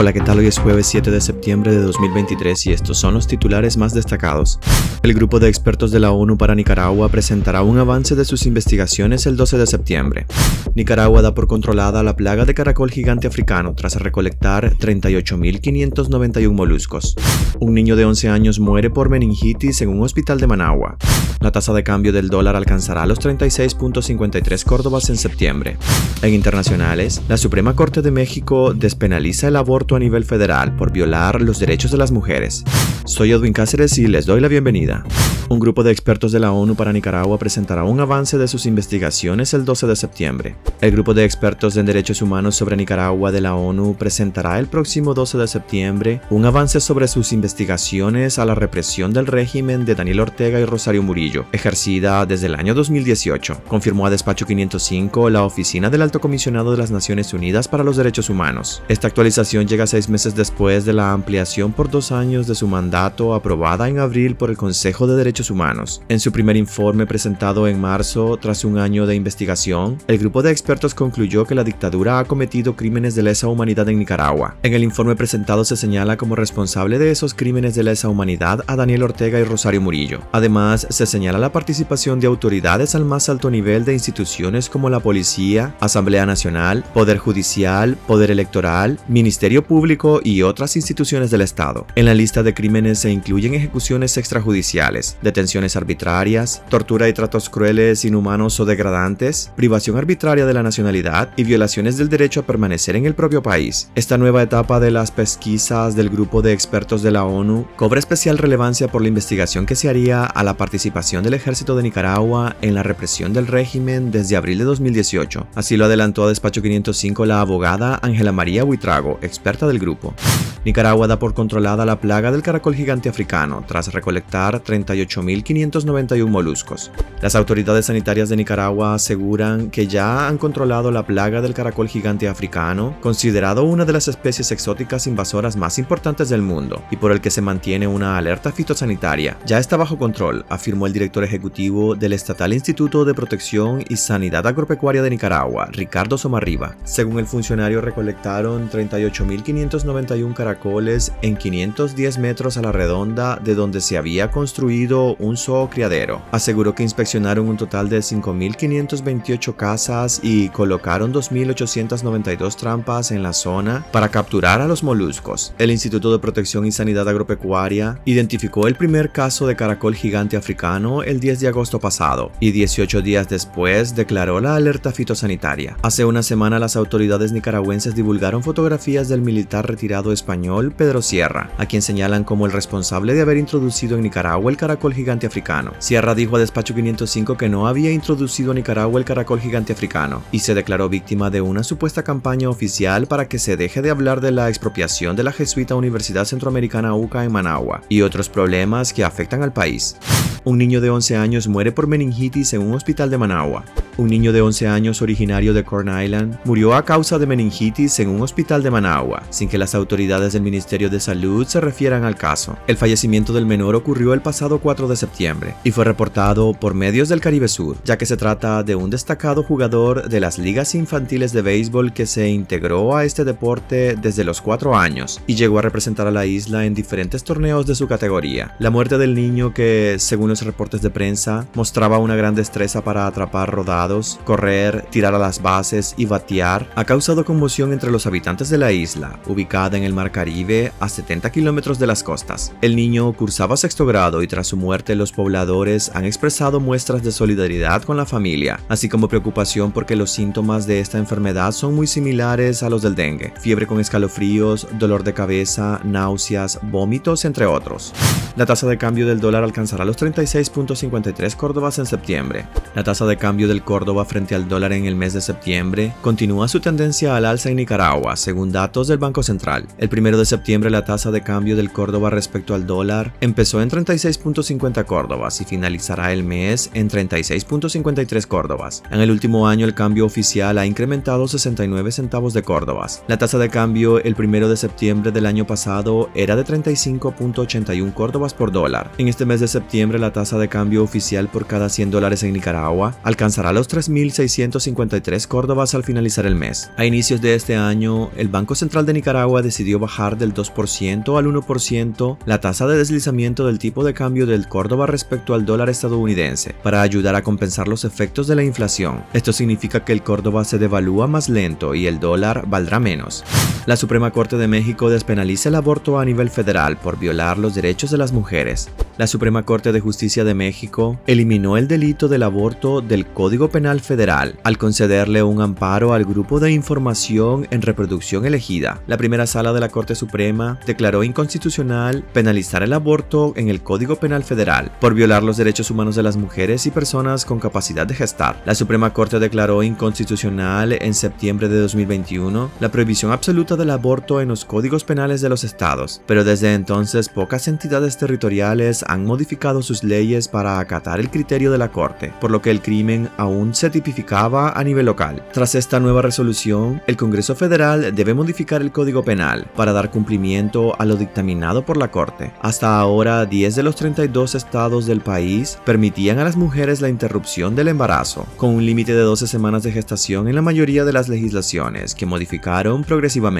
Hola, ¿qué tal? Hoy es jueves 7 de septiembre de 2023 y estos son los titulares más destacados. El grupo de expertos de la ONU para Nicaragua presentará un avance de sus investigaciones el 12 de septiembre. Nicaragua da por controlada la plaga de caracol gigante africano tras recolectar 38.591 moluscos. Un niño de 11 años muere por meningitis en un hospital de Managua. La tasa de cambio del dólar alcanzará los 36.53 córdobas en septiembre. En internacionales, la Suprema Corte de México despenaliza el aborto a nivel federal por violar los derechos de las mujeres. Soy Edwin Cáceres y les doy la bienvenida. Un grupo de expertos de la ONU para Nicaragua presentará un avance de sus investigaciones el 12 de septiembre. El grupo de expertos en derechos humanos sobre Nicaragua de la ONU presentará el próximo 12 de septiembre un avance sobre sus investigaciones a la represión del régimen de Daniel Ortega y Rosario Murillo, ejercida desde el año 2018, confirmó a Despacho 505 la Oficina del Alto Comisionado de las Naciones Unidas para los Derechos Humanos. Esta actualización llega seis meses después de la ampliación por dos años de su mandato aprobada en abril por el Consejo de Derechos Humanos. En su primer informe presentado en marzo, tras un año de investigación, el grupo de expertos concluyó que la dictadura ha cometido crímenes de lesa humanidad en Nicaragua. En el informe presentado se señala como responsable de esos crímenes de lesa humanidad a Daniel Ortega y Rosario Murillo. Además, se señala la participación de autoridades al más alto nivel de instituciones como la Policía, Asamblea Nacional, Poder Judicial, Poder Electoral, Ministerio público y otras instituciones del Estado. En la lista de crímenes se incluyen ejecuciones extrajudiciales, detenciones arbitrarias, tortura y tratos crueles, inhumanos o degradantes, privación arbitraria de la nacionalidad y violaciones del derecho a permanecer en el propio país. Esta nueva etapa de las pesquisas del grupo de expertos de la ONU cobra especial relevancia por la investigación que se haría a la participación del ejército de Nicaragua en la represión del régimen desde abril de 2018. Así lo adelantó a Despacho 505 la abogada Ángela María Buitrago, experta del grupo. Nicaragua da por controlada la plaga del caracol gigante africano tras recolectar 38.591 moluscos. Las autoridades sanitarias de Nicaragua aseguran que ya han controlado la plaga del caracol gigante africano, considerado una de las especies exóticas invasoras más importantes del mundo y por el que se mantiene una alerta fitosanitaria. Ya está bajo control, afirmó el director ejecutivo del Estatal Instituto de Protección y Sanidad Agropecuaria de Nicaragua, Ricardo Somarriba. Según el funcionario, recolectaron 38.591 caracoles caracoles en 510 metros a la redonda de donde se había construido un criadero. Aseguró que inspeccionaron un total de 5.528 casas y colocaron 2.892 trampas en la zona para capturar a los moluscos. El Instituto de Protección y Sanidad Agropecuaria identificó el primer caso de caracol gigante africano el 10 de agosto pasado y 18 días después declaró la alerta fitosanitaria. Hace una semana las autoridades nicaragüenses divulgaron fotografías del militar retirado español Pedro Sierra, a quien señalan como el responsable de haber introducido en Nicaragua el caracol gigante africano. Sierra dijo a Despacho 505 que no había introducido a Nicaragua el caracol gigante africano y se declaró víctima de una supuesta campaña oficial para que se deje de hablar de la expropiación de la jesuita Universidad Centroamericana UCA en Managua y otros problemas que afectan al país. Un niño de 11 años muere por meningitis en un hospital de Managua. Un niño de 11 años originario de Corn Island murió a causa de meningitis en un hospital de Managua, sin que las autoridades del Ministerio de Salud se refieran al caso. El fallecimiento del menor ocurrió el pasado 4 de septiembre y fue reportado por medios del Caribe Sur, ya que se trata de un destacado jugador de las ligas infantiles de béisbol que se integró a este deporte desde los 4 años y llegó a representar a la isla en diferentes torneos de su categoría. La muerte del niño que, según los reportes de prensa, mostraba una gran destreza para atrapar correr, tirar a las bases y batear ha causado conmoción entre los habitantes de la isla, ubicada en el Mar Caribe a 70 kilómetros de las costas. El niño cursaba sexto grado y tras su muerte los pobladores han expresado muestras de solidaridad con la familia, así como preocupación porque los síntomas de esta enfermedad son muy similares a los del dengue, fiebre con escalofríos, dolor de cabeza, náuseas, vómitos, entre otros. La tasa de cambio del dólar alcanzará los 36.53 córdobas en septiembre. La tasa de cambio del Córdoba frente al dólar en el mes de septiembre continúa su tendencia al alza en Nicaragua, según datos del Banco Central. El primero de septiembre la tasa de cambio del Córdoba respecto al dólar empezó en 36.50 córdobas y finalizará el mes en 36.53 córdobas. En el último año el cambio oficial ha incrementado 69 centavos de córdobas. La tasa de cambio el primero de septiembre del año pasado era de 35.81 córdobas por dólar. En este mes de septiembre la tasa de cambio oficial por cada 100 dólares en Nicaragua alcanzará los 3.653 córdobas al finalizar el mes. A inicios de este año, el Banco Central de Nicaragua decidió bajar del 2% al 1% la tasa de deslizamiento del tipo de cambio del córdoba respecto al dólar estadounidense para ayudar a compensar los efectos de la inflación. Esto significa que el córdoba se devalúa más lento y el dólar valdrá menos. La Suprema Corte de México despenaliza el aborto a nivel federal por violar los derechos de las mujeres. La Suprema Corte de Justicia de México eliminó el delito del aborto del Código Penal Federal al concederle un amparo al Grupo de Información en Reproducción Elegida. La primera sala de la Corte Suprema declaró inconstitucional penalizar el aborto en el Código Penal Federal por violar los derechos humanos de las mujeres y personas con capacidad de gestar. La Suprema Corte declaró inconstitucional en septiembre de 2021 la prohibición absoluta del aborto en los códigos penales de los estados, pero desde entonces pocas entidades territoriales han modificado sus leyes para acatar el criterio de la Corte, por lo que el crimen aún se tipificaba a nivel local. Tras esta nueva resolución, el Congreso Federal debe modificar el Código Penal para dar cumplimiento a lo dictaminado por la Corte. Hasta ahora, 10 de los 32 estados del país permitían a las mujeres la interrupción del embarazo, con un límite de 12 semanas de gestación en la mayoría de las legislaciones que modificaron progresivamente